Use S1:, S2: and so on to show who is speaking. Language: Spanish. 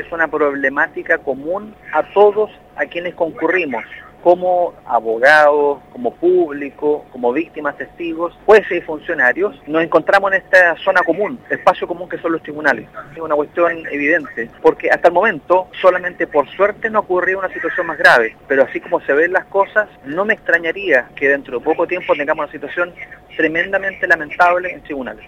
S1: que es una problemática común a todos a quienes concurrimos como abogados, como público, como víctimas, testigos, jueces y funcionarios, nos encontramos en esta zona común, espacio común que son los tribunales. Es una cuestión evidente, porque hasta el momento solamente por suerte no ha ocurrido una situación más grave, pero así como se ven las cosas, no me extrañaría que dentro de poco tiempo tengamos una situación tremendamente lamentable en tribunales.